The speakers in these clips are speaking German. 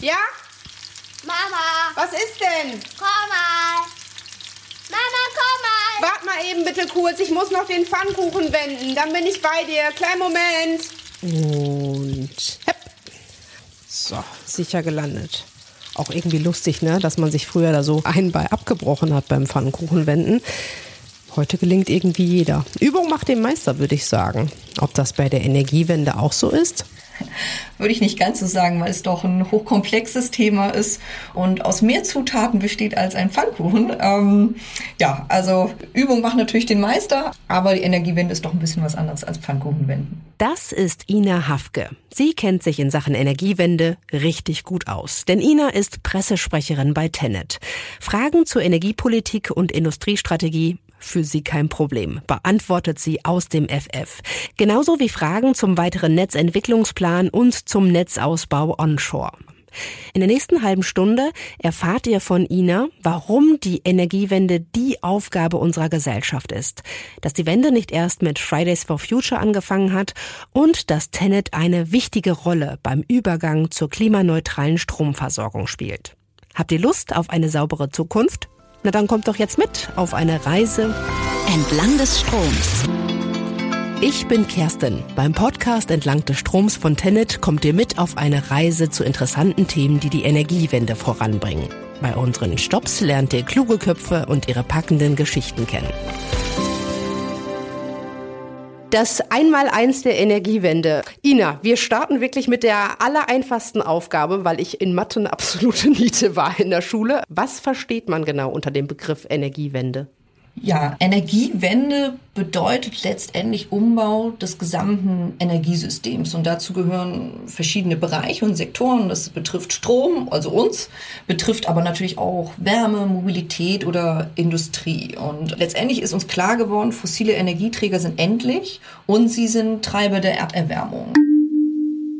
Ja? Mama, Was ist denn? komm mal. Mama, komm mal. Wart mal eben bitte kurz, ich muss noch den Pfannkuchen wenden. Dann bin ich bei dir. Kleinen Moment. Und hepp. So, sicher gelandet. Auch irgendwie lustig, ne? Dass man sich früher da so ein bei abgebrochen hat beim Pfannkuchenwenden. Heute gelingt irgendwie jeder. Übung macht den Meister, würde ich sagen. Ob das bei der Energiewende auch so ist? Würde ich nicht ganz so sagen, weil es doch ein hochkomplexes Thema ist und aus mehr Zutaten besteht als ein Pfannkuchen. Ähm, ja, also Übung macht natürlich den Meister, aber die Energiewende ist doch ein bisschen was anderes als Pfannkuchenwenden. Das ist Ina Hafke. Sie kennt sich in Sachen Energiewende richtig gut aus. Denn Ina ist Pressesprecherin bei Tenet. Fragen zur Energiepolitik und Industriestrategie für sie kein Problem, beantwortet sie aus dem FF. Genauso wie Fragen zum weiteren Netzentwicklungsplan und zum Netzausbau onshore. In der nächsten halben Stunde erfahrt ihr von Ina, warum die Energiewende die Aufgabe unserer Gesellschaft ist, dass die Wende nicht erst mit Fridays for Future angefangen hat und dass Tenet eine wichtige Rolle beim Übergang zur klimaneutralen Stromversorgung spielt. Habt ihr Lust auf eine saubere Zukunft? Na dann kommt doch jetzt mit auf eine Reise Entlang des Stroms. ich bin Kerstin. Beim Podcast Entlang des Stroms von Tenet kommt ihr mit auf eine Reise zu interessanten Themen, die die Energiewende voranbringen. Bei unseren Stops lernt ihr kluge Köpfe und ihre packenden Geschichten kennen. Das Einmaleins der Energiewende. Ina, wir starten wirklich mit der allereinfachsten Aufgabe, weil ich in Mathe eine absolute Niete war in der Schule. Was versteht man genau unter dem Begriff Energiewende? Ja, Energiewende bedeutet letztendlich Umbau des gesamten Energiesystems. Und dazu gehören verschiedene Bereiche und Sektoren. Das betrifft Strom, also uns, betrifft aber natürlich auch Wärme, Mobilität oder Industrie. Und letztendlich ist uns klar geworden, fossile Energieträger sind endlich und sie sind Treiber der Erderwärmung.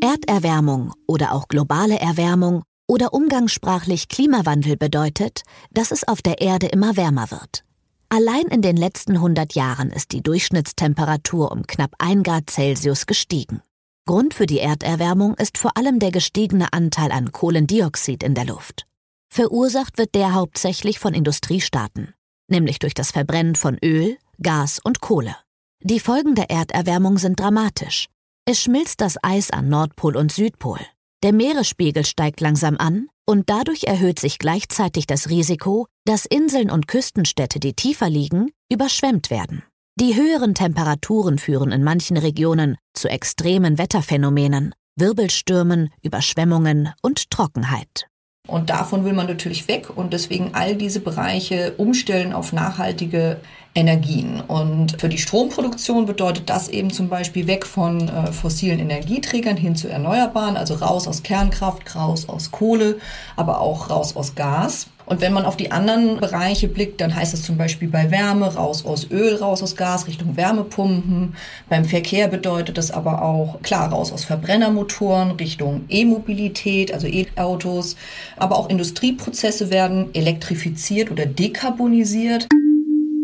Erderwärmung oder auch globale Erwärmung oder umgangssprachlich Klimawandel bedeutet, dass es auf der Erde immer wärmer wird. Allein in den letzten 100 Jahren ist die Durchschnittstemperatur um knapp 1 Grad Celsius gestiegen. Grund für die Erderwärmung ist vor allem der gestiegene Anteil an Kohlendioxid in der Luft. Verursacht wird der hauptsächlich von Industriestaaten, nämlich durch das Verbrennen von Öl, Gas und Kohle. Die Folgen der Erderwärmung sind dramatisch. Es schmilzt das Eis an Nordpol und Südpol. Der Meeresspiegel steigt langsam an und dadurch erhöht sich gleichzeitig das Risiko, dass Inseln und Küstenstädte, die tiefer liegen, überschwemmt werden. Die höheren Temperaturen führen in manchen Regionen zu extremen Wetterphänomenen, Wirbelstürmen, Überschwemmungen und Trockenheit. Und davon will man natürlich weg und deswegen all diese Bereiche umstellen auf nachhaltige Energien. Und für die Stromproduktion bedeutet das eben zum Beispiel weg von äh, fossilen Energieträgern hin zu erneuerbaren, also raus aus Kernkraft, raus aus Kohle, aber auch raus aus Gas. Und wenn man auf die anderen Bereiche blickt, dann heißt es zum Beispiel bei Wärme raus aus Öl, raus aus Gas Richtung Wärmepumpen. Beim Verkehr bedeutet das aber auch, klar, raus aus Verbrennermotoren Richtung E-Mobilität, also E-Autos. Aber auch Industrieprozesse werden elektrifiziert oder dekarbonisiert.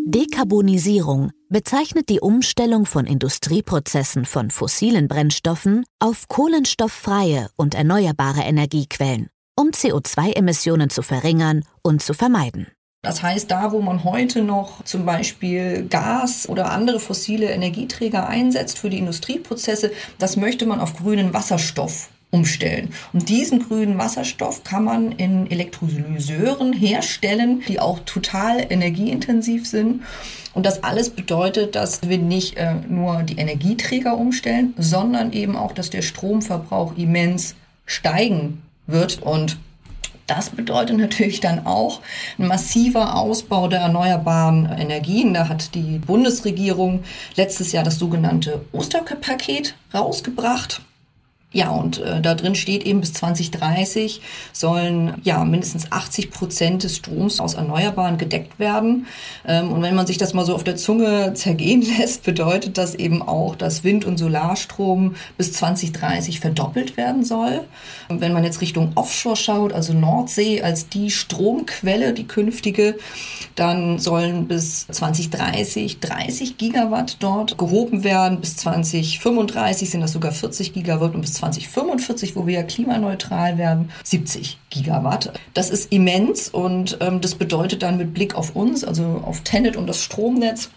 Dekarbonisierung bezeichnet die Umstellung von Industrieprozessen von fossilen Brennstoffen auf kohlenstofffreie und erneuerbare Energiequellen, um CO2-Emissionen zu verringern und zu vermeiden. Das heißt, da, wo man heute noch zum Beispiel Gas oder andere fossile Energieträger einsetzt für die Industrieprozesse, das möchte man auf grünen Wasserstoff umstellen. Und diesen grünen Wasserstoff kann man in Elektrolyseuren herstellen, die auch total energieintensiv sind. Und das alles bedeutet, dass wir nicht äh, nur die Energieträger umstellen, sondern eben auch, dass der Stromverbrauch immens steigen wird. Und das bedeutet natürlich dann auch ein massiver Ausbau der erneuerbaren Energien. Da hat die Bundesregierung letztes Jahr das sogenannte Osterpaket rausgebracht. Ja, und äh, da drin steht eben, bis 2030 sollen ja mindestens 80 Prozent des Stroms aus Erneuerbaren gedeckt werden. Ähm, und wenn man sich das mal so auf der Zunge zergehen lässt, bedeutet das eben auch, dass Wind- und Solarstrom bis 2030 verdoppelt werden soll. Und wenn man jetzt Richtung Offshore schaut, also Nordsee als die Stromquelle, die künftige, dann sollen bis 2030 30 Gigawatt dort gehoben werden. Bis 2035 sind das sogar 40 Gigawatt und bis 2045, wo wir klimaneutral werden, 70 Gigawatt. Das ist immens und ähm, das bedeutet dann mit Blick auf uns, also auf Tenet und das Stromnetz,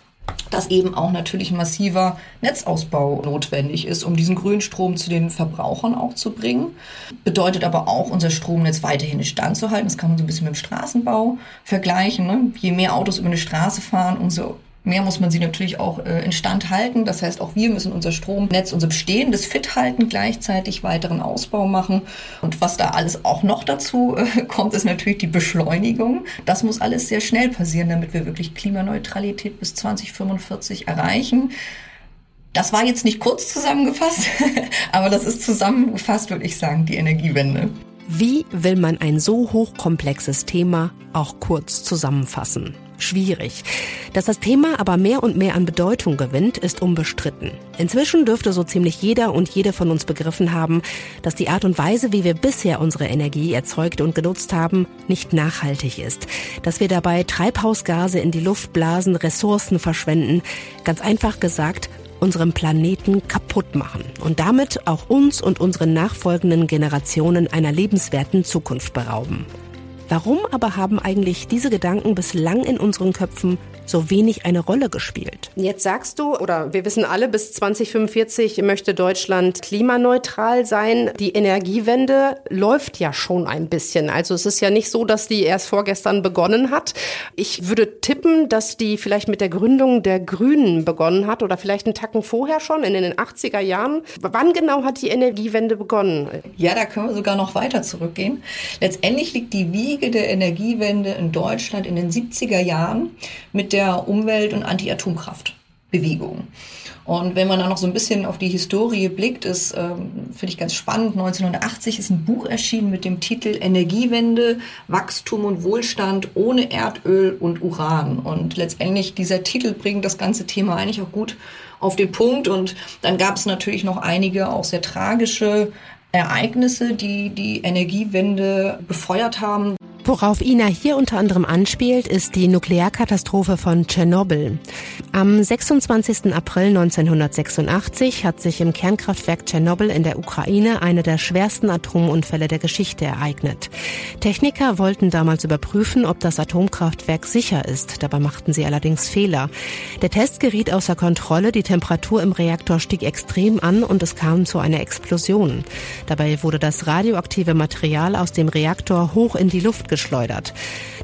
dass eben auch natürlich massiver Netzausbau notwendig ist, um diesen Grünstrom zu den Verbrauchern auch zu bringen. Bedeutet aber auch, unser Stromnetz weiterhin in Stand zu halten. Das kann man so ein bisschen mit dem Straßenbau vergleichen. Ne? Je mehr Autos über eine Straße fahren, umso mehr muss man sie natürlich auch äh, instand halten. Das heißt, auch wir müssen unser Stromnetz, unser bestehendes fit halten, gleichzeitig weiteren Ausbau machen. Und was da alles auch noch dazu äh, kommt, ist natürlich die Beschleunigung. Das muss alles sehr schnell passieren, damit wir wirklich Klimaneutralität bis 2045 erreichen. Das war jetzt nicht kurz zusammengefasst, aber das ist zusammengefasst, würde ich sagen, die Energiewende. Wie will man ein so hochkomplexes Thema auch kurz zusammenfassen? Schwierig. Dass das Thema aber mehr und mehr an Bedeutung gewinnt, ist unbestritten. Inzwischen dürfte so ziemlich jeder und jede von uns begriffen haben, dass die Art und Weise, wie wir bisher unsere Energie erzeugt und genutzt haben, nicht nachhaltig ist. Dass wir dabei Treibhausgase in die Luft blasen, Ressourcen verschwenden, ganz einfach gesagt, unseren Planeten kaputt machen und damit auch uns und unseren nachfolgenden Generationen einer lebenswerten Zukunft berauben. Warum aber haben eigentlich diese Gedanken bislang in unseren Köpfen so wenig eine Rolle gespielt? Jetzt sagst du, oder wir wissen alle, bis 2045 möchte Deutschland klimaneutral sein. Die Energiewende läuft ja schon ein bisschen. Also es ist ja nicht so, dass die erst vorgestern begonnen hat. Ich würde tippen, dass die vielleicht mit der Gründung der Grünen begonnen hat oder vielleicht einen Tacken vorher schon, in den 80er Jahren. Wann genau hat die Energiewende begonnen? Ja, da können wir sogar noch weiter zurückgehen. Letztendlich liegt die Wiege Wiege der Energiewende in Deutschland in den 70er Jahren mit der Umwelt- und Anti-Atomkraft-Bewegung. Und wenn man dann noch so ein bisschen auf die Historie blickt, ist, ähm, finde ich ganz spannend, 1980 ist ein Buch erschienen mit dem Titel Energiewende, Wachstum und Wohlstand ohne Erdöl und Uran. Und letztendlich dieser Titel bringt das ganze Thema eigentlich auch gut auf den Punkt. Und dann gab es natürlich noch einige auch sehr tragische Ereignisse, die die Energiewende befeuert haben. Worauf Ina hier unter anderem anspielt, ist die Nuklearkatastrophe von Tschernobyl. Am 26. April 1986 hat sich im Kernkraftwerk Tschernobyl in der Ukraine eine der schwersten Atomunfälle der Geschichte ereignet. Techniker wollten damals überprüfen, ob das Atomkraftwerk sicher ist. Dabei machten sie allerdings Fehler. Der Test geriet außer Kontrolle, die Temperatur im Reaktor stieg extrem an und es kam zu einer Explosion. Dabei wurde das radioaktive Material aus dem Reaktor hoch in die Luft geschleudert.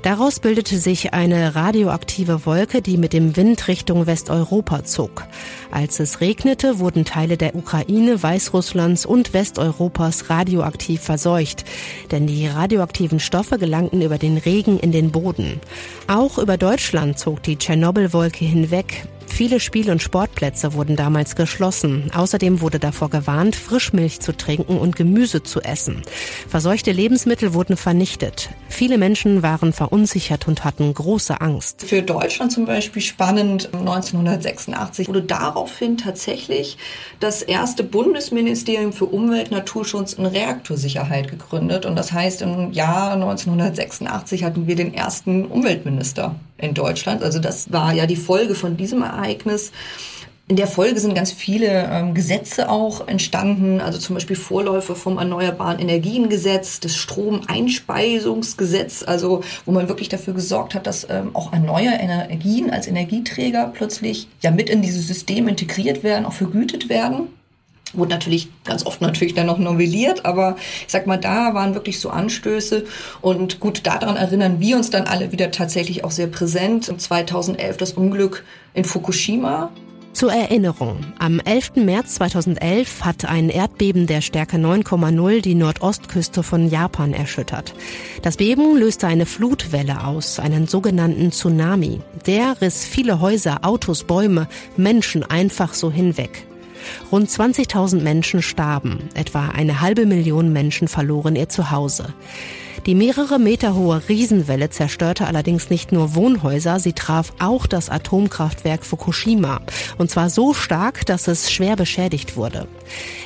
Daraus bildete sich eine radioaktive Wolke, die mit dem Wind Richtung Westeuropa zog. Als es regnete, wurden Teile der Ukraine, Weißrusslands und Westeuropas radioaktiv verseucht, denn die radioaktiven Stoffe gelangten über den Regen in den Boden. Auch über Deutschland zog die Tschernobyl-Wolke hinweg. Viele Spiel- und Sportplätze wurden damals geschlossen. Außerdem wurde davor gewarnt, Frischmilch zu trinken und Gemüse zu essen. Verseuchte Lebensmittel wurden vernichtet. Viele Menschen waren verunsichert und hatten große Angst. Für Deutschland zum Beispiel spannend, 1986 wurde daraufhin tatsächlich das erste Bundesministerium für Umwelt, Naturschutz und Reaktorsicherheit gegründet. Und das heißt, im Jahr 1986 hatten wir den ersten Umweltminister in Deutschland. Also das war ja die Folge von diesem Ereignis. In der Folge sind ganz viele ähm, Gesetze auch entstanden, also zum Beispiel Vorläufer vom Erneuerbaren Energiengesetz, das Stromeinspeisungsgesetz, also wo man wirklich dafür gesorgt hat, dass ähm, auch erneuerbare Energien als Energieträger plötzlich ja mit in dieses System integriert werden, auch vergütet werden. Wurde natürlich ganz oft natürlich dann noch novelliert, aber ich sag mal, da waren wirklich so Anstöße und gut, daran erinnern wir uns dann alle wieder tatsächlich auch sehr präsent. 2011 das Unglück in Fukushima. Zur Erinnerung, am 11. März 2011 hat ein Erdbeben der Stärke 9,0 die Nordostküste von Japan erschüttert. Das Beben löste eine Flutwelle aus, einen sogenannten Tsunami. Der riss viele Häuser, Autos, Bäume, Menschen einfach so hinweg. Rund 20.000 Menschen starben, etwa eine halbe Million Menschen verloren ihr Zuhause. Die mehrere Meter hohe Riesenwelle zerstörte allerdings nicht nur Wohnhäuser, sie traf auch das Atomkraftwerk Fukushima. Und zwar so stark, dass es schwer beschädigt wurde.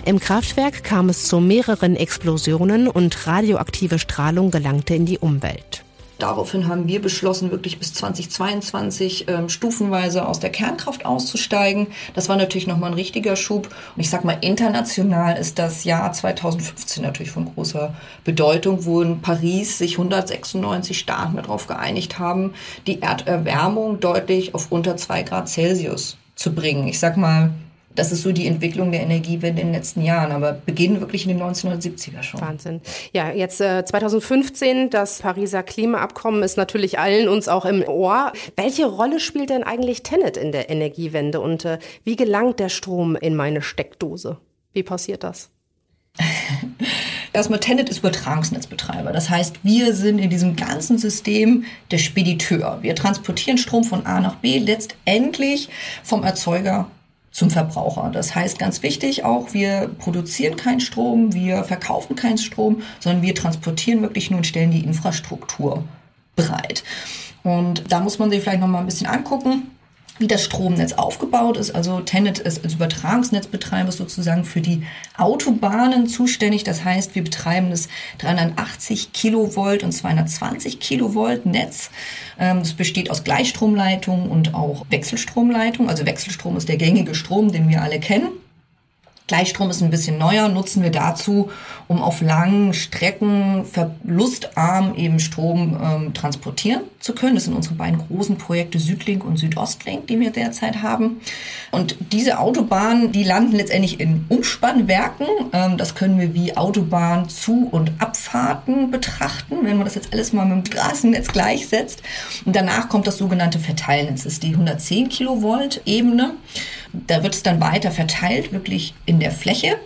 Im Kraftwerk kam es zu mehreren Explosionen und radioaktive Strahlung gelangte in die Umwelt. Daraufhin haben wir beschlossen, wirklich bis 2022 ähm, stufenweise aus der Kernkraft auszusteigen. Das war natürlich nochmal ein richtiger Schub. Und ich sag mal, international ist das Jahr 2015 natürlich von großer Bedeutung, wo in Paris sich 196 Staaten darauf geeinigt haben, die Erderwärmung deutlich auf unter zwei Grad Celsius zu bringen. Ich sag mal, das ist so die Entwicklung der Energiewende in den letzten Jahren, aber beginnen wirklich in den 1970er schon. Wahnsinn. Ja, jetzt äh, 2015, das Pariser Klimaabkommen ist natürlich allen uns auch im Ohr. Welche Rolle spielt denn eigentlich Tenet in der Energiewende und äh, wie gelangt der Strom in meine Steckdose? Wie passiert das? Erstmal Tenet ist Übertragungsnetzbetreiber. Das heißt, wir sind in diesem ganzen System der Spediteur. Wir transportieren Strom von A nach B letztendlich vom Erzeuger zum Verbraucher. Das heißt ganz wichtig auch, wir produzieren keinen Strom, wir verkaufen keinen Strom, sondern wir transportieren wirklich nur und stellen die Infrastruktur bereit. Und da muss man sich vielleicht noch mal ein bisschen angucken wie das Stromnetz aufgebaut ist. Also Tenet ist als Übertragungsnetzbetreiber sozusagen für die Autobahnen zuständig. Das heißt, wir betreiben das 380 Kilovolt und 220 Kilovolt Netz. Ähm, das besteht aus Gleichstromleitungen und auch Wechselstromleitungen. Also Wechselstrom ist der gängige Strom, den wir alle kennen. Gleichstrom ist ein bisschen neuer, nutzen wir dazu, um auf langen Strecken verlustarm eben Strom ähm, transportieren zu können. Das sind unsere beiden großen Projekte Südlink und Südostlink, die wir derzeit haben. Und diese Autobahnen, die landen letztendlich in Umspannwerken. Ähm, das können wir wie Autobahnzu- und Abfahrten betrachten, wenn man das jetzt alles mal mit dem Straßennetz gleichsetzt. Und danach kommt das sogenannte Verteilnetz, das ist die 110 Kilovolt Ebene. Da wird es dann weiter verteilt, wirklich in der Fläche.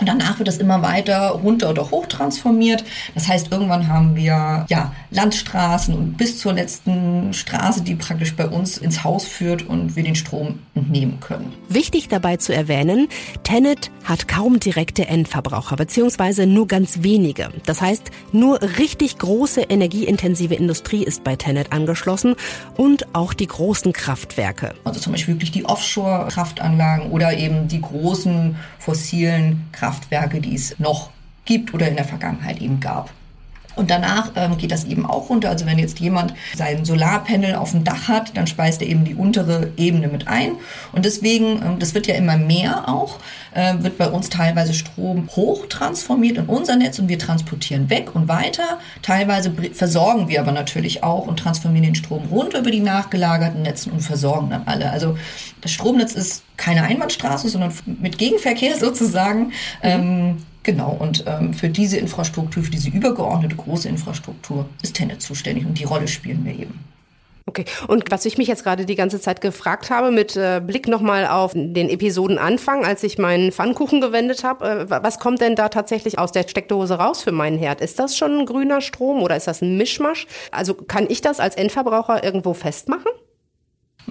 Und danach wird das immer weiter runter oder hoch transformiert. Das heißt, irgendwann haben wir ja Landstraßen und bis zur letzten Straße, die praktisch bei uns ins Haus führt und wir den Strom entnehmen können. Wichtig dabei zu erwähnen, Tenet hat kaum direkte Endverbraucher, beziehungsweise nur ganz wenige. Das heißt, nur richtig große energieintensive Industrie ist bei Tenet angeschlossen und auch die großen Kraftwerke. Also zum Beispiel wirklich die Offshore-Kraftanlagen oder eben die großen fossilen Kraftwerke, die es noch gibt oder in der Vergangenheit eben gab. Und danach ähm, geht das eben auch runter. Also wenn jetzt jemand sein Solarpanel auf dem Dach hat, dann speist er eben die untere Ebene mit ein. Und deswegen, ähm, das wird ja immer mehr auch, äh, wird bei uns teilweise Strom hoch transformiert in unser Netz und wir transportieren weg und weiter. Teilweise versorgen wir aber natürlich auch und transformieren den Strom runter über die nachgelagerten Netzen und versorgen dann alle. Also das Stromnetz ist keine Einbahnstraße, sondern mit Gegenverkehr sozusagen. Mhm. Ähm, Genau, und ähm, für diese Infrastruktur, für diese übergeordnete große Infrastruktur ist Tenet zuständig und die Rolle spielen wir eben. Okay, und was ich mich jetzt gerade die ganze Zeit gefragt habe, mit äh, Blick nochmal auf den Episodenanfang, als ich meinen Pfannkuchen gewendet habe, äh, was kommt denn da tatsächlich aus der Steckdose raus für meinen Herd? Ist das schon ein grüner Strom oder ist das ein Mischmasch? Also kann ich das als Endverbraucher irgendwo festmachen?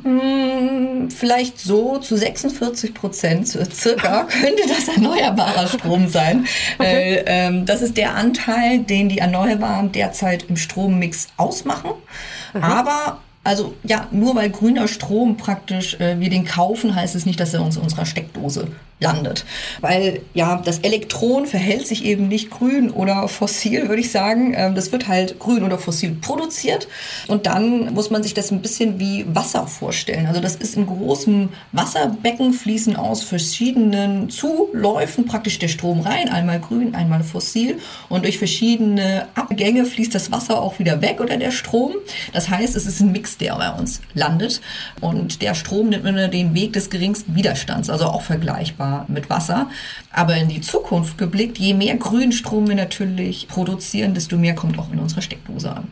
Hm, vielleicht so zu 46 Prozent circa könnte das erneuerbarer Strom sein. Okay. Äh, ähm, das ist der Anteil, den die Erneuerbaren derzeit im Strommix ausmachen. Mhm. Aber also ja, nur weil grüner Strom praktisch äh, wir den kaufen, heißt es nicht, dass er uns in unserer Steckdose landet. Weil ja, das Elektron verhält sich eben nicht grün oder fossil, würde ich sagen. Ähm, das wird halt grün oder fossil produziert. Und dann muss man sich das ein bisschen wie Wasser vorstellen. Also das ist in großem Wasserbecken fließen aus verschiedenen Zuläufen praktisch der Strom rein. Einmal grün, einmal fossil. Und durch verschiedene Abgänge fließt das Wasser auch wieder weg oder der Strom. Das heißt, es ist ein Mix, der bei uns landet. Und der Strom nimmt immer den Weg des geringsten Widerstands, also auch vergleichbar mit Wasser. Aber in die Zukunft geblickt, je mehr Grünstrom wir natürlich produzieren, desto mehr kommt auch in unsere Steckdose an.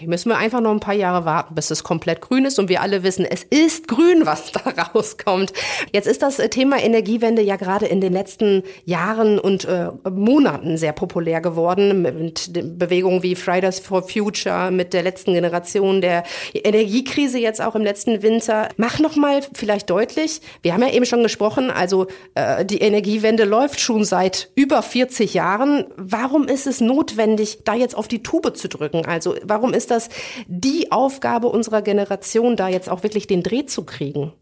Okay, müssen wir einfach noch ein paar Jahre warten, bis es komplett grün ist und wir alle wissen, es ist grün, was da rauskommt. Jetzt ist das Thema Energiewende ja gerade in den letzten Jahren und äh, Monaten sehr populär geworden mit Bewegungen wie Fridays for Future, mit der letzten Generation der Energiekrise jetzt auch im letzten Winter. Mach noch mal vielleicht deutlich, wir haben ja eben schon gesprochen, also äh, die Energiewende läuft schon seit über 40 Jahren. Warum ist es notwendig, da jetzt auf die Tube zu drücken? Also warum ist das die Aufgabe unserer Generation, da jetzt auch wirklich den Dreh zu kriegen?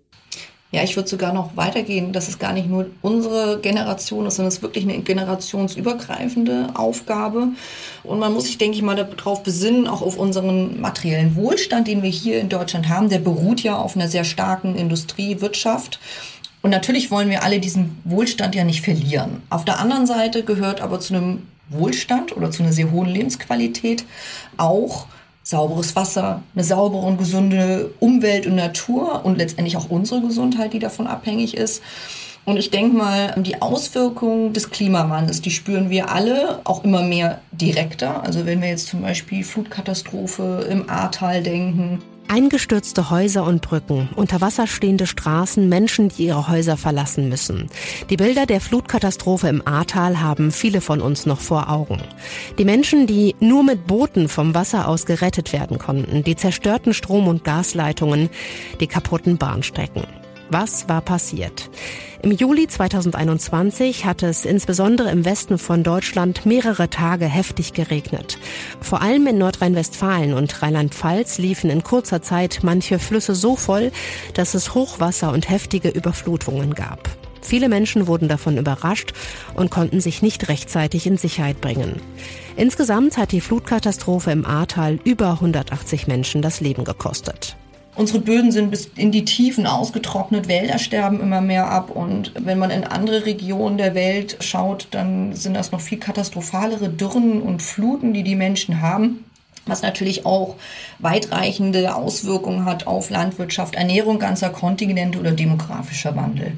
Ja, ich würde sogar noch weitergehen, dass es gar nicht nur unsere Generation ist, sondern es ist wirklich eine generationsübergreifende Aufgabe. Und man muss sich, denke ich mal, darauf besinnen, auch auf unseren materiellen Wohlstand, den wir hier in Deutschland haben. Der beruht ja auf einer sehr starken Industriewirtschaft. Und natürlich wollen wir alle diesen Wohlstand ja nicht verlieren. Auf der anderen Seite gehört aber zu einem Wohlstand oder zu einer sehr hohen Lebensqualität auch sauberes Wasser, eine saubere und gesunde Umwelt und Natur und letztendlich auch unsere Gesundheit, die davon abhängig ist. Und ich denke mal, die Auswirkungen des Klimawandels, die spüren wir alle auch immer mehr direkter. Also wenn wir jetzt zum Beispiel Flutkatastrophe im Ahrtal denken Eingestürzte Häuser und Brücken, unter Wasser stehende Straßen, Menschen, die ihre Häuser verlassen müssen. Die Bilder der Flutkatastrophe im Ahrtal haben viele von uns noch vor Augen. Die Menschen, die nur mit Booten vom Wasser aus gerettet werden konnten, die zerstörten Strom- und Gasleitungen, die kaputten Bahnstrecken. Was war passiert? Im Juli 2021 hat es insbesondere im Westen von Deutschland mehrere Tage heftig geregnet. Vor allem in Nordrhein-Westfalen und Rheinland-Pfalz liefen in kurzer Zeit manche Flüsse so voll, dass es Hochwasser und heftige Überflutungen gab. Viele Menschen wurden davon überrascht und konnten sich nicht rechtzeitig in Sicherheit bringen. Insgesamt hat die Flutkatastrophe im Ahrtal über 180 Menschen das Leben gekostet. Unsere Böden sind bis in die Tiefen ausgetrocknet, Wälder sterben immer mehr ab und wenn man in andere Regionen der Welt schaut, dann sind das noch viel katastrophalere Dürren und Fluten, die die Menschen haben was natürlich auch weitreichende Auswirkungen hat auf Landwirtschaft, Ernährung ganzer Kontinente oder demografischer Wandel.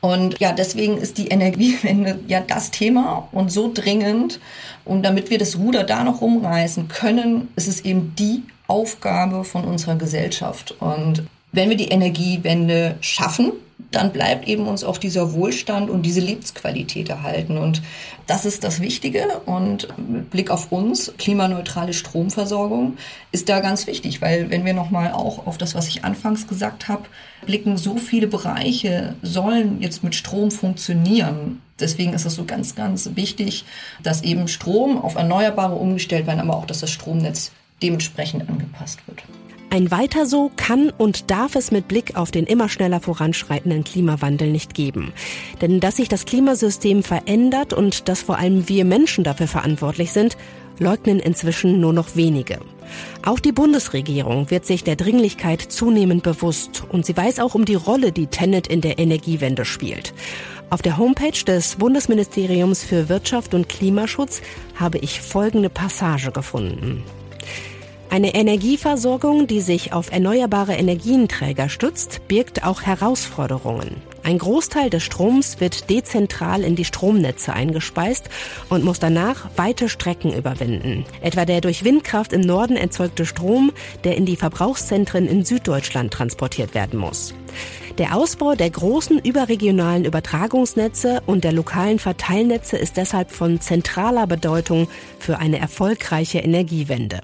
Und ja, deswegen ist die Energiewende ja das Thema und so dringend. Und damit wir das Ruder da noch rumreißen können, ist es eben die Aufgabe von unserer Gesellschaft. Und wenn wir die Energiewende schaffen, dann bleibt eben uns auch dieser Wohlstand und diese Lebensqualität erhalten. Und das ist das Wichtige. Und mit Blick auf uns, klimaneutrale Stromversorgung ist da ganz wichtig, weil wenn wir nochmal auch auf das, was ich anfangs gesagt habe, blicken, so viele Bereiche sollen jetzt mit Strom funktionieren. Deswegen ist es so ganz, ganz wichtig, dass eben Strom auf Erneuerbare umgestellt werden, aber auch, dass das Stromnetz dementsprechend angepasst wird. Ein Weiter so kann und darf es mit Blick auf den immer schneller voranschreitenden Klimawandel nicht geben. Denn dass sich das Klimasystem verändert und dass vor allem wir Menschen dafür verantwortlich sind, leugnen inzwischen nur noch wenige. Auch die Bundesregierung wird sich der Dringlichkeit zunehmend bewusst und sie weiß auch um die Rolle, die Tenet in der Energiewende spielt. Auf der Homepage des Bundesministeriums für Wirtschaft und Klimaschutz habe ich folgende Passage gefunden. Eine Energieversorgung, die sich auf erneuerbare Energienträger stützt, birgt auch Herausforderungen. Ein Großteil des Stroms wird dezentral in die Stromnetze eingespeist und muss danach weite Strecken überwinden. Etwa der durch Windkraft im Norden erzeugte Strom, der in die Verbrauchszentren in Süddeutschland transportiert werden muss. Der Ausbau der großen überregionalen Übertragungsnetze und der lokalen Verteilnetze ist deshalb von zentraler Bedeutung für eine erfolgreiche Energiewende.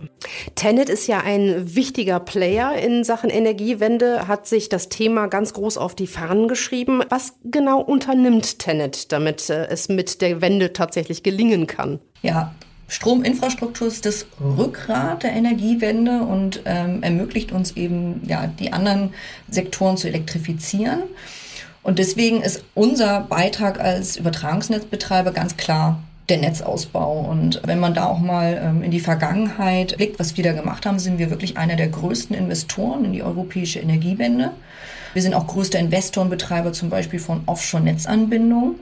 Tenet ist ja ein wichtiger Player in Sachen Energiewende, hat sich das Thema ganz groß auf die Fahnen geschrieben. Was genau unternimmt Tenet, damit äh, es mit der Wende tatsächlich gelingen kann? Ja, Strominfrastruktur ist das Rückgrat der Energiewende und ähm, ermöglicht uns eben, ja, die anderen Sektoren zu elektrifizieren. Und deswegen ist unser Beitrag als Übertragungsnetzbetreiber ganz klar der Netzausbau. Und wenn man da auch mal ähm, in die Vergangenheit blickt, was wir da gemacht haben, sind wir wirklich einer der größten Investoren in die europäische Energiewende. Wir sind auch größter Investor und Betreiber zum Beispiel von Offshore-Netzanbindungen.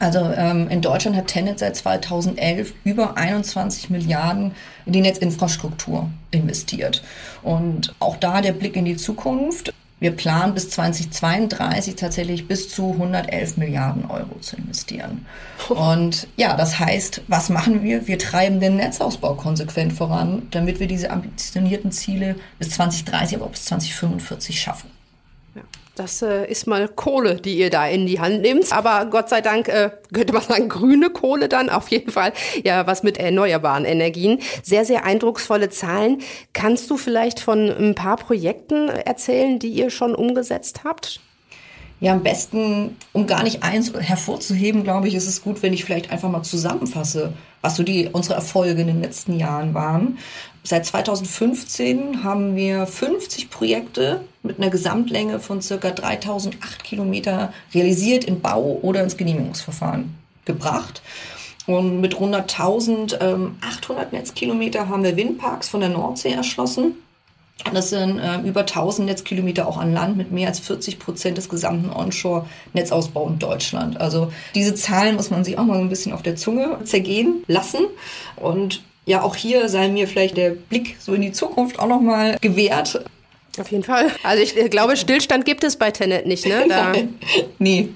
Also ähm, in Deutschland hat Tenet seit 2011 über 21 Milliarden in die Netzinfrastruktur investiert. Und auch da der Blick in die Zukunft. Wir planen bis 2032 tatsächlich bis zu 111 Milliarden Euro zu investieren. Und ja, das heißt, was machen wir? Wir treiben den Netzausbau konsequent voran, damit wir diese ambitionierten Ziele bis 2030, aber auch bis 2045 schaffen. Das äh, ist mal Kohle, die ihr da in die Hand nehmt. Aber Gott sei Dank äh, könnte man sagen, grüne Kohle dann auf jeden Fall. Ja, was mit erneuerbaren Energien. Sehr, sehr eindrucksvolle Zahlen. Kannst du vielleicht von ein paar Projekten erzählen, die ihr schon umgesetzt habt? Ja, am besten, um gar nicht eins hervorzuheben, glaube ich, ist es gut, wenn ich vielleicht einfach mal zusammenfasse, was so die, unsere Erfolge in den letzten Jahren waren. Seit 2015 haben wir 50 Projekte mit einer Gesamtlänge von circa 3008 Kilometer realisiert in Bau oder ins Genehmigungsverfahren gebracht. Und mit rund 1800 ähm, Netzkilometer haben wir Windparks von der Nordsee erschlossen. Das sind äh, über 1000 Netzkilometer auch an Land mit mehr als 40 Prozent des gesamten Onshore-Netzausbaus in Deutschland. Also diese Zahlen muss man sich auch mal ein bisschen auf der Zunge zergehen lassen. Und ja, auch hier sei mir vielleicht der Blick so in die Zukunft auch nochmal gewährt. Auf jeden Fall. Also ich glaube, Stillstand gibt es bei Tenet nicht, ne? Da nee.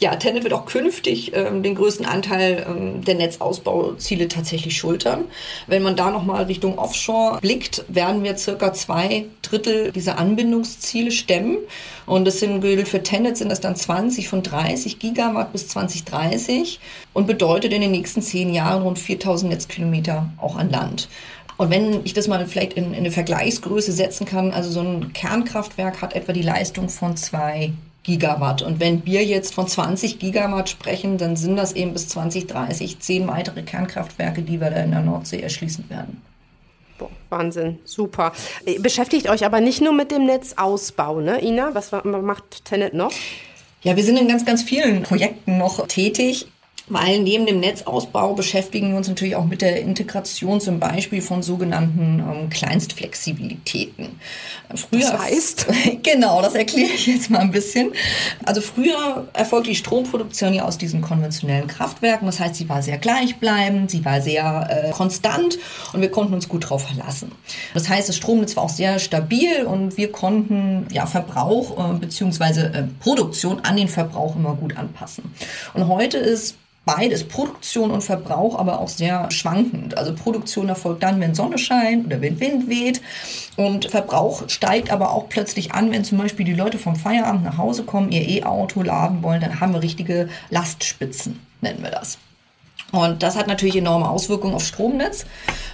Ja, Tenet wird auch künftig ähm, den größten Anteil ähm, der Netzausbauziele tatsächlich schultern. Wenn man da nochmal Richtung Offshore blickt, werden wir circa zwei Drittel dieser Anbindungsziele stemmen. Und das sind für Tenet sind das dann 20 von 30 Gigawatt bis 2030 und bedeutet in den nächsten zehn Jahren rund 4000 Netzkilometer auch an Land. Und wenn ich das mal vielleicht in, in eine Vergleichsgröße setzen kann, also so ein Kernkraftwerk hat etwa die Leistung von zwei Gigawatt. Und wenn wir jetzt von 20 Gigawatt sprechen, dann sind das eben bis 2030 zehn weitere Kernkraftwerke, die wir da in der Nordsee erschließen werden. Boah, Wahnsinn, super. Beschäftigt euch aber nicht nur mit dem Netzausbau, ne, Ina? Was macht Tenet noch? Ja, wir sind in ganz, ganz vielen Projekten noch tätig weil neben dem Netzausbau beschäftigen wir uns natürlich auch mit der Integration zum Beispiel von sogenannten ähm, Kleinstflexibilitäten. Früher das heißt? genau, das erkläre ich jetzt mal ein bisschen. Also früher erfolgte die Stromproduktion ja aus diesen konventionellen Kraftwerken. Das heißt, sie war sehr gleichbleibend, sie war sehr äh, konstant und wir konnten uns gut darauf verlassen. Das heißt, das Stromnetz war auch sehr stabil und wir konnten ja Verbrauch äh, bzw. Äh, Produktion an den Verbrauch immer gut anpassen. Und heute ist beides, Produktion und Verbrauch, aber auch sehr schwankend. Also Produktion erfolgt dann, wenn Sonne scheint oder wenn Wind weht. Und Verbrauch steigt aber auch plötzlich an, wenn zum Beispiel die Leute vom Feierabend nach Hause kommen, ihr E-Auto laden wollen, dann haben wir richtige Lastspitzen, nennen wir das. Und das hat natürlich enorme Auswirkungen aufs Stromnetz,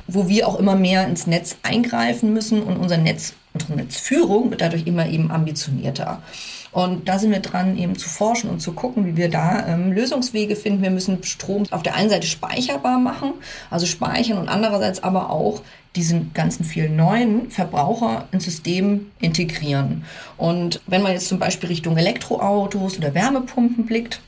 wo wir auch immer mehr ins Netz eingreifen müssen und unser Netz, unsere Netzführung wird dadurch immer eben ambitionierter. Und da sind wir dran, eben zu forschen und zu gucken, wie wir da ähm, Lösungswege finden. Wir müssen Strom auf der einen Seite speicherbar machen, also speichern und andererseits aber auch diesen ganzen vielen neuen Verbraucher ins System integrieren. Und wenn man jetzt zum Beispiel Richtung Elektroautos oder Wärmepumpen blickt,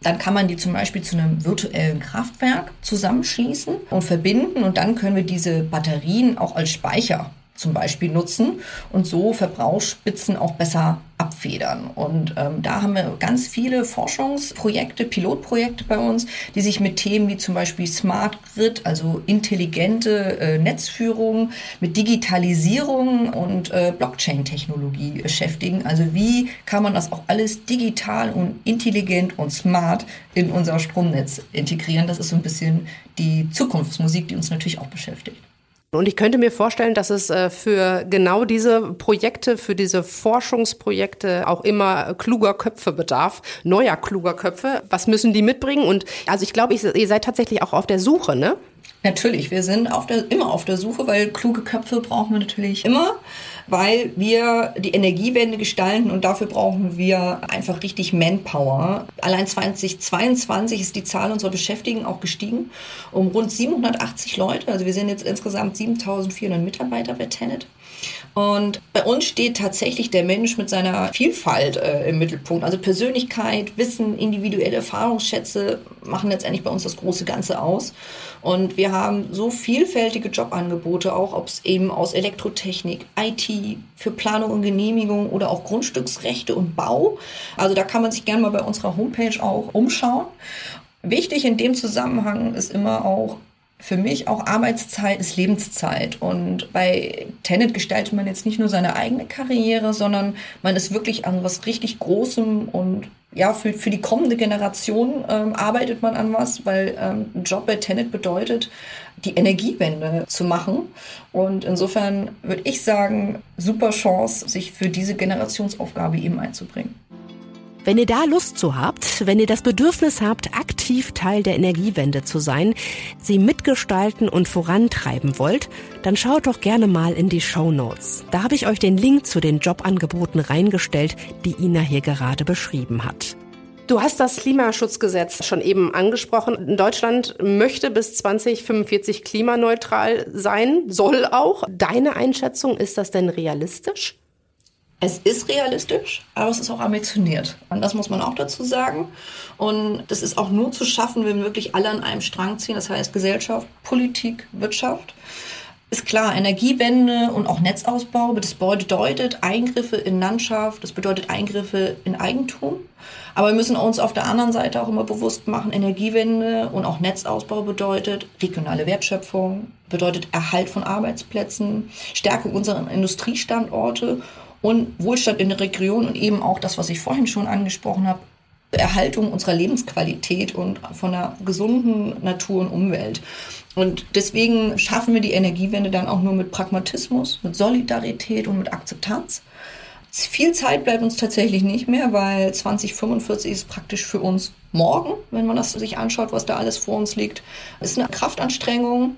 dann kann man die zum Beispiel zu einem virtuellen Kraftwerk zusammenschließen und verbinden und dann können wir diese Batterien auch als Speicher zum Beispiel nutzen und so Verbrauchsspitzen auch besser abfedern. Und ähm, da haben wir ganz viele Forschungsprojekte, Pilotprojekte bei uns, die sich mit Themen wie zum Beispiel Smart Grid, also intelligente äh, Netzführung, mit Digitalisierung und äh, Blockchain-Technologie beschäftigen. Also wie kann man das auch alles digital und intelligent und smart in unser Stromnetz integrieren? Das ist so ein bisschen die Zukunftsmusik, die uns natürlich auch beschäftigt. Und ich könnte mir vorstellen, dass es äh, für genau diese Projekte, für diese Forschungsprojekte auch immer kluger Köpfe bedarf, neuer kluger Köpfe. Was müssen die mitbringen? Und also ich glaube, ihr seid tatsächlich auch auf der Suche, ne? Natürlich, wir sind auf der, immer auf der Suche, weil kluge Köpfe brauchen wir natürlich immer, weil wir die Energiewende gestalten und dafür brauchen wir einfach richtig Manpower. Allein 2022 ist die Zahl unserer Beschäftigten auch gestiegen um rund 780 Leute. Also wir sind jetzt insgesamt 7400 Mitarbeiter bei Tenet. Und bei uns steht tatsächlich der Mensch mit seiner Vielfalt äh, im Mittelpunkt. Also Persönlichkeit, Wissen, individuelle Erfahrungsschätze machen letztendlich bei uns das große Ganze aus. Und wir haben so vielfältige Jobangebote, auch ob es eben aus Elektrotechnik, IT, für Planung und Genehmigung oder auch Grundstücksrechte und Bau. Also da kann man sich gerne mal bei unserer Homepage auch umschauen. Wichtig in dem Zusammenhang ist immer auch, für mich auch Arbeitszeit ist Lebenszeit. Und bei Tenet gestaltet man jetzt nicht nur seine eigene Karriere, sondern man ist wirklich an was richtig Großem und ja, für, für die kommende Generation ähm, arbeitet man an was, weil ähm, ein Job bei Tenet bedeutet, die Energiewende zu machen. Und insofern würde ich sagen, super Chance, sich für diese Generationsaufgabe eben einzubringen. Wenn ihr da Lust zu habt, wenn ihr das Bedürfnis habt, aktiv Teil der Energiewende zu sein, sie mitgestalten und vorantreiben wollt, dann schaut doch gerne mal in die Show Notes. Da habe ich euch den Link zu den Jobangeboten reingestellt, die Ina hier gerade beschrieben hat. Du hast das Klimaschutzgesetz schon eben angesprochen. Deutschland möchte bis 2045 klimaneutral sein, soll auch. Deine Einschätzung, ist das denn realistisch? Es ist realistisch, aber es ist auch ambitioniert. Und das muss man auch dazu sagen. Und das ist auch nur zu schaffen, wenn wir wirklich alle an einem Strang ziehen. Das heißt Gesellschaft, Politik, Wirtschaft. Ist klar, Energiewende und auch Netzausbau, das bedeutet Eingriffe in Landschaft, das bedeutet Eingriffe in Eigentum. Aber wir müssen uns auf der anderen Seite auch immer bewusst machen, Energiewende und auch Netzausbau bedeutet regionale Wertschöpfung, bedeutet Erhalt von Arbeitsplätzen, Stärkung unserer Industriestandorte und Wohlstand in der Region und eben auch das, was ich vorhin schon angesprochen habe, Erhaltung unserer Lebensqualität und von einer gesunden Natur und Umwelt. Und deswegen schaffen wir die Energiewende dann auch nur mit Pragmatismus, mit Solidarität und mit Akzeptanz. Viel Zeit bleibt uns tatsächlich nicht mehr, weil 2045 ist praktisch für uns morgen, wenn man das sich anschaut, was da alles vor uns liegt. Ist eine Kraftanstrengung,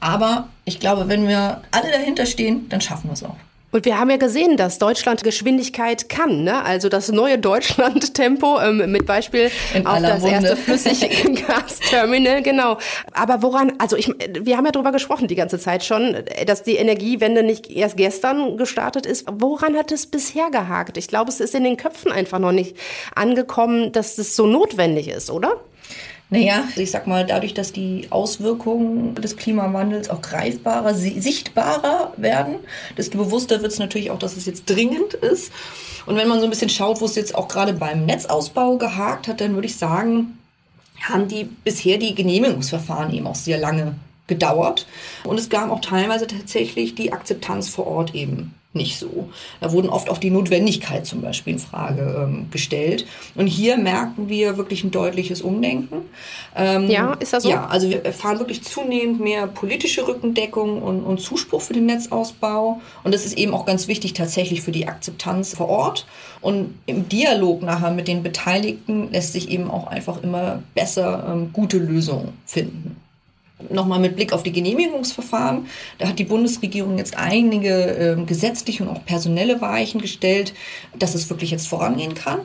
aber ich glaube, wenn wir alle dahinter stehen, dann schaffen wir es auch. Und wir haben ja gesehen, dass Deutschland Geschwindigkeit kann. Ne? Also das neue Deutschland-Tempo ähm, mit Beispiel In auf das Munde. erste Flüssiggasterminal. genau. Aber woran, also ich, wir haben ja darüber gesprochen die ganze Zeit schon, dass die Energiewende nicht erst gestern gestartet ist. Woran hat es bisher gehakt? Ich glaube, es ist in den Köpfen einfach noch nicht angekommen, dass es so notwendig ist, oder? Naja, ich sag mal, dadurch, dass die Auswirkungen des Klimawandels auch greifbarer, sichtbarer werden, desto bewusster wird es natürlich auch, dass es jetzt dringend ist. Und wenn man so ein bisschen schaut, wo es jetzt auch gerade beim Netzausbau gehakt hat, dann würde ich sagen, haben die bisher die Genehmigungsverfahren eben auch sehr lange gedauert. Und es gab auch teilweise tatsächlich die Akzeptanz vor Ort eben nicht so. Da wurden oft auch die Notwendigkeit zum Beispiel in Frage ähm, gestellt. Und hier merken wir wirklich ein deutliches Umdenken. Ähm, ja, ist das so? Ja, also wir erfahren wirklich zunehmend mehr politische Rückendeckung und, und Zuspruch für den Netzausbau. Und das ist eben auch ganz wichtig tatsächlich für die Akzeptanz vor Ort. Und im Dialog nachher mit den Beteiligten lässt sich eben auch einfach immer besser ähm, gute Lösungen finden. Nochmal mit Blick auf die Genehmigungsverfahren. Da hat die Bundesregierung jetzt einige äh, gesetzliche und auch personelle Weichen gestellt, dass es wirklich jetzt vorangehen kann.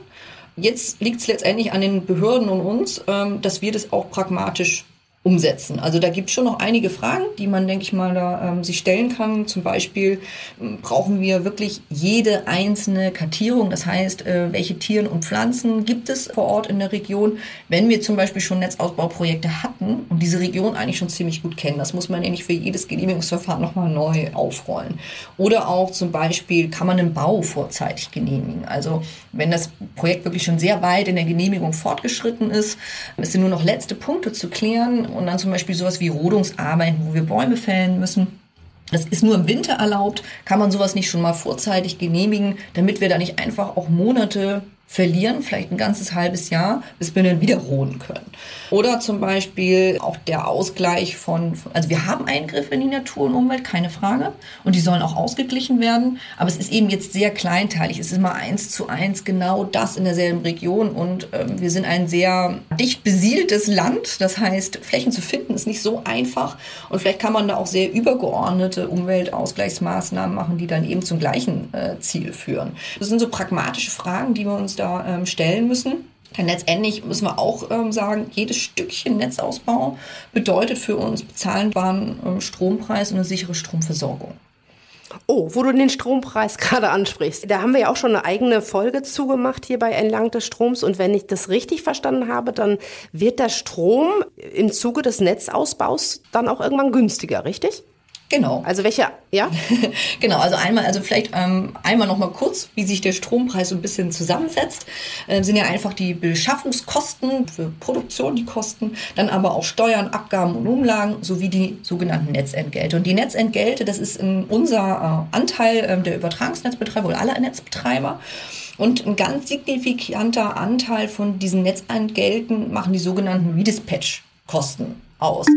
Jetzt liegt es letztendlich an den Behörden und uns, ähm, dass wir das auch pragmatisch umsetzen. Also da gibt es schon noch einige Fragen, die man, denke ich mal, da ähm, sich stellen kann. Zum Beispiel ähm, brauchen wir wirklich jede einzelne Kartierung, das heißt, äh, welche Tieren und Pflanzen gibt es vor Ort in der Region. Wenn wir zum Beispiel schon Netzausbauprojekte hatten und diese Region eigentlich schon ziemlich gut kennen, das muss man ja nicht für jedes Genehmigungsverfahren nochmal neu aufrollen. Oder auch zum Beispiel kann man einen Bau vorzeitig genehmigen. Also wenn das Projekt wirklich schon sehr weit in der Genehmigung fortgeschritten ist, es sind nur noch letzte Punkte zu klären, und dann zum Beispiel sowas wie Rodungsarbeiten, wo wir Bäume fällen müssen. Das ist nur im Winter erlaubt. Kann man sowas nicht schon mal vorzeitig genehmigen, damit wir da nicht einfach auch Monate verlieren, vielleicht ein ganzes halbes Jahr, bis wir dann wieder ruhen können. Oder zum Beispiel auch der Ausgleich von, also wir haben Eingriffe in die Natur und Umwelt, keine Frage, und die sollen auch ausgeglichen werden, aber es ist eben jetzt sehr kleinteilig. Es ist immer eins zu eins genau das in derselben Region und ähm, wir sind ein sehr dicht besiedeltes Land. Das heißt, Flächen zu finden ist nicht so einfach und vielleicht kann man da auch sehr übergeordnete Umweltausgleichsmaßnahmen machen, die dann eben zum gleichen äh, Ziel führen. Das sind so pragmatische Fragen, die wir uns da ähm, stellen müssen. Denn letztendlich müssen wir auch ähm, sagen, jedes Stückchen Netzausbau bedeutet für uns bezahlbaren ähm, Strompreis und eine sichere Stromversorgung. Oh, wo du den Strompreis gerade ansprichst. Da haben wir ja auch schon eine eigene Folge zugemacht hier bei Entlang des Stroms. Und wenn ich das richtig verstanden habe, dann wird der Strom im Zuge des Netzausbaus dann auch irgendwann günstiger, richtig? Genau. Also welche, ja? genau, also einmal, also vielleicht ähm, einmal noch mal kurz, wie sich der Strompreis so ein bisschen zusammensetzt. Ähm, sind ja einfach die Beschaffungskosten für Produktion, die Kosten, dann aber auch Steuern, Abgaben und Umlagen sowie die sogenannten Netzentgelte. Und die Netzentgelte, das ist unser äh, Anteil ähm, der Übertragungsnetzbetreiber oder aller Netzbetreiber. Und ein ganz signifikanter Anteil von diesen Netzentgelten machen die sogenannten Redispatch-Kosten aus.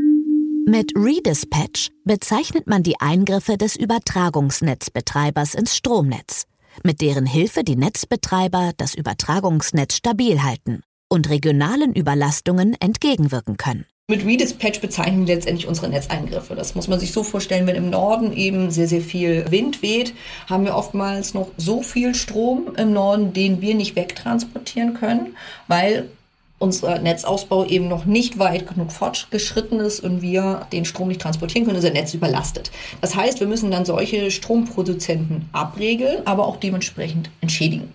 Mit Redispatch bezeichnet man die Eingriffe des Übertragungsnetzbetreibers ins Stromnetz, mit deren Hilfe die Netzbetreiber das Übertragungsnetz stabil halten und regionalen Überlastungen entgegenwirken können. Mit Redispatch bezeichnen wir letztendlich unsere Netzeingriffe. Das muss man sich so vorstellen, wenn im Norden eben sehr, sehr viel Wind weht, haben wir oftmals noch so viel Strom im Norden, den wir nicht wegtransportieren können, weil unser Netzausbau eben noch nicht weit genug fortgeschritten ist und wir den Strom nicht transportieren können, unser Netz überlastet. Das heißt, wir müssen dann solche Stromproduzenten abregeln, aber auch dementsprechend entschädigen.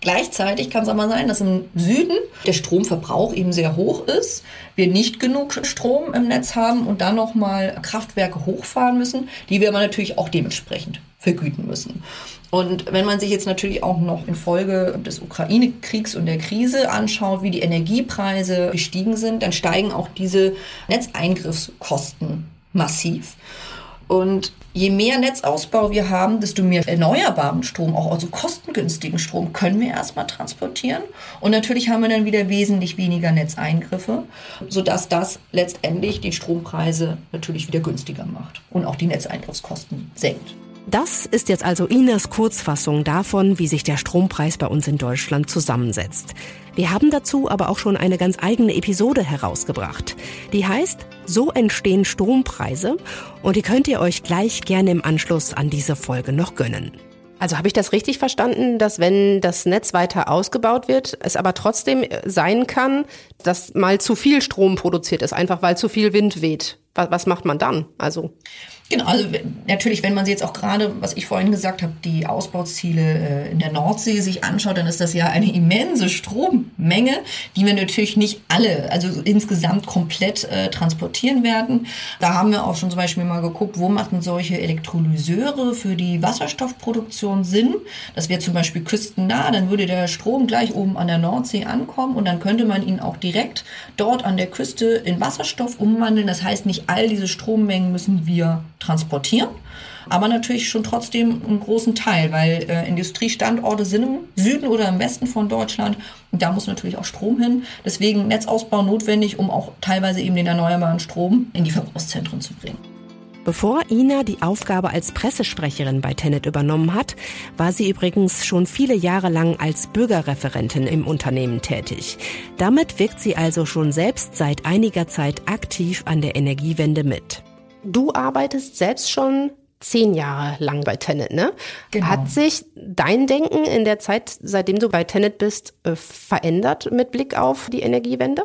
Gleichzeitig kann es aber sein, dass im Süden der Stromverbrauch eben sehr hoch ist, wir nicht genug Strom im Netz haben und dann nochmal Kraftwerke hochfahren müssen, die wir aber natürlich auch dementsprechend vergüten müssen. Und wenn man sich jetzt natürlich auch noch in Folge des Ukraine-Kriegs und der Krise anschaut, wie die Energiepreise gestiegen sind, dann steigen auch diese Netzeingriffskosten massiv. Und je mehr Netzausbau wir haben, desto mehr erneuerbaren Strom, auch also kostengünstigen Strom, können wir erstmal transportieren. Und natürlich haben wir dann wieder wesentlich weniger Netzeingriffe, sodass das letztendlich die Strompreise natürlich wieder günstiger macht und auch die Netzeingriffskosten senkt. Das ist jetzt also Inas Kurzfassung davon, wie sich der Strompreis bei uns in Deutschland zusammensetzt. Wir haben dazu aber auch schon eine ganz eigene Episode herausgebracht. Die heißt So entstehen Strompreise und die könnt ihr euch gleich gerne im Anschluss an diese Folge noch gönnen. Also habe ich das richtig verstanden, dass wenn das Netz weiter ausgebaut wird, es aber trotzdem sein kann, dass mal zu viel Strom produziert ist, einfach weil zu viel Wind weht. Was macht man dann? Also Genau, also natürlich, wenn man sich jetzt auch gerade, was ich vorhin gesagt habe, die Ausbauziele äh, in der Nordsee sich anschaut, dann ist das ja eine immense Strommenge, die wir natürlich nicht alle, also insgesamt komplett äh, transportieren werden. Da haben wir auch schon zum Beispiel mal geguckt, wo machen solche Elektrolyseure für die Wasserstoffproduktion Sinn. Das wäre zum Beispiel küstennah, dann würde der Strom gleich oben an der Nordsee ankommen und dann könnte man ihn auch direkt dort an der Küste in Wasserstoff umwandeln. Das heißt, nicht all diese Strommengen müssen wir transportieren. Aber natürlich schon trotzdem einen großen Teil, weil äh, Industriestandorte sind im Süden oder im Westen von Deutschland. Und da muss natürlich auch Strom hin. Deswegen Netzausbau notwendig, um auch teilweise eben den erneuerbaren Strom in die Verbrauchszentren zu bringen. Bevor Ina die Aufgabe als Pressesprecherin bei Tenet übernommen hat, war sie übrigens schon viele Jahre lang als Bürgerreferentin im Unternehmen tätig. Damit wirkt sie also schon selbst seit einiger Zeit aktiv an der Energiewende mit. Du arbeitest selbst schon zehn Jahre lang bei Tenet, ne? Genau. Hat sich dein Denken in der Zeit, seitdem du bei Tenet bist, äh, verändert mit Blick auf die Energiewende?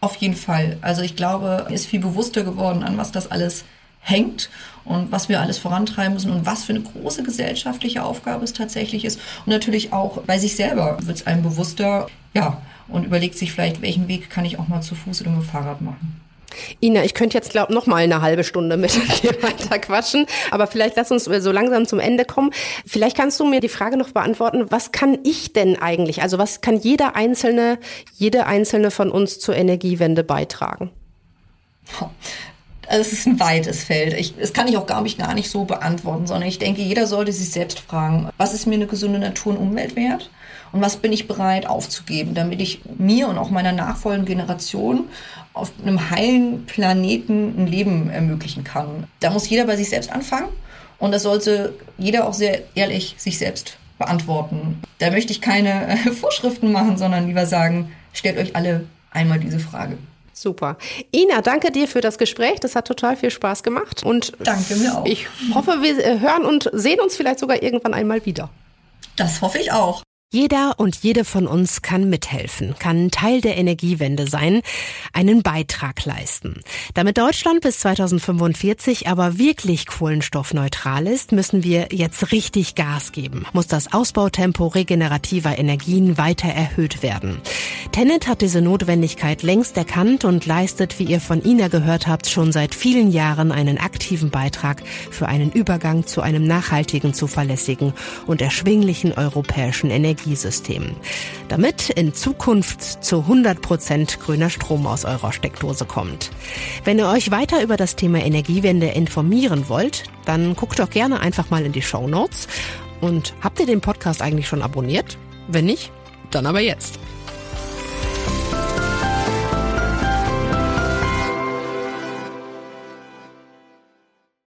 Auf jeden Fall. Also ich glaube, mir ist viel bewusster geworden, an was das alles hängt und was wir alles vorantreiben müssen und was für eine große gesellschaftliche Aufgabe es tatsächlich ist. Und natürlich auch bei sich selber wird es einem bewusster, ja, und überlegt sich vielleicht, welchen Weg kann ich auch mal zu Fuß oder mit dem Fahrrad machen. Ina, ich könnte jetzt glaub noch mal eine halbe Stunde mit dir weiter quatschen, aber vielleicht lass uns so langsam zum Ende kommen. Vielleicht kannst du mir die Frage noch beantworten, was kann ich denn eigentlich, also was kann jeder einzelne, jede einzelne von uns zur Energiewende beitragen? Also es ist ein weites Feld. Ich, das kann ich auch gar nicht, gar nicht so beantworten, sondern ich denke, jeder sollte sich selbst fragen, was ist mir eine gesunde Natur und Umwelt wert? Und was bin ich bereit aufzugeben, damit ich mir und auch meiner nachfolgenden Generation auf einem heilen Planeten ein Leben ermöglichen kann? Da muss jeder bei sich selbst anfangen. Und das sollte jeder auch sehr ehrlich sich selbst beantworten. Da möchte ich keine Vorschriften machen, sondern lieber sagen, stellt euch alle einmal diese Frage. Super. Ina, danke dir für das Gespräch. Das hat total viel Spaß gemacht. Und danke mir auch. Ich hoffe, wir äh, hören und sehen uns vielleicht sogar irgendwann einmal wieder. Das hoffe ich auch. Jeder und jede von uns kann mithelfen, kann Teil der Energiewende sein, einen Beitrag leisten. Damit Deutschland bis 2045 aber wirklich kohlenstoffneutral ist, müssen wir jetzt richtig Gas geben, muss das Ausbautempo regenerativer Energien weiter erhöht werden. Tennet hat diese Notwendigkeit längst erkannt und leistet, wie ihr von Ina gehört habt, schon seit vielen Jahren einen aktiven Beitrag für einen Übergang zu einem nachhaltigen, zuverlässigen und erschwinglichen europäischen Energie Energiesystem, damit in Zukunft zu 100 Prozent grüner Strom aus eurer Steckdose kommt. Wenn ihr euch weiter über das Thema Energiewende informieren wollt, dann guckt doch gerne einfach mal in die Show Notes. Und habt ihr den Podcast eigentlich schon abonniert? Wenn nicht, dann aber jetzt.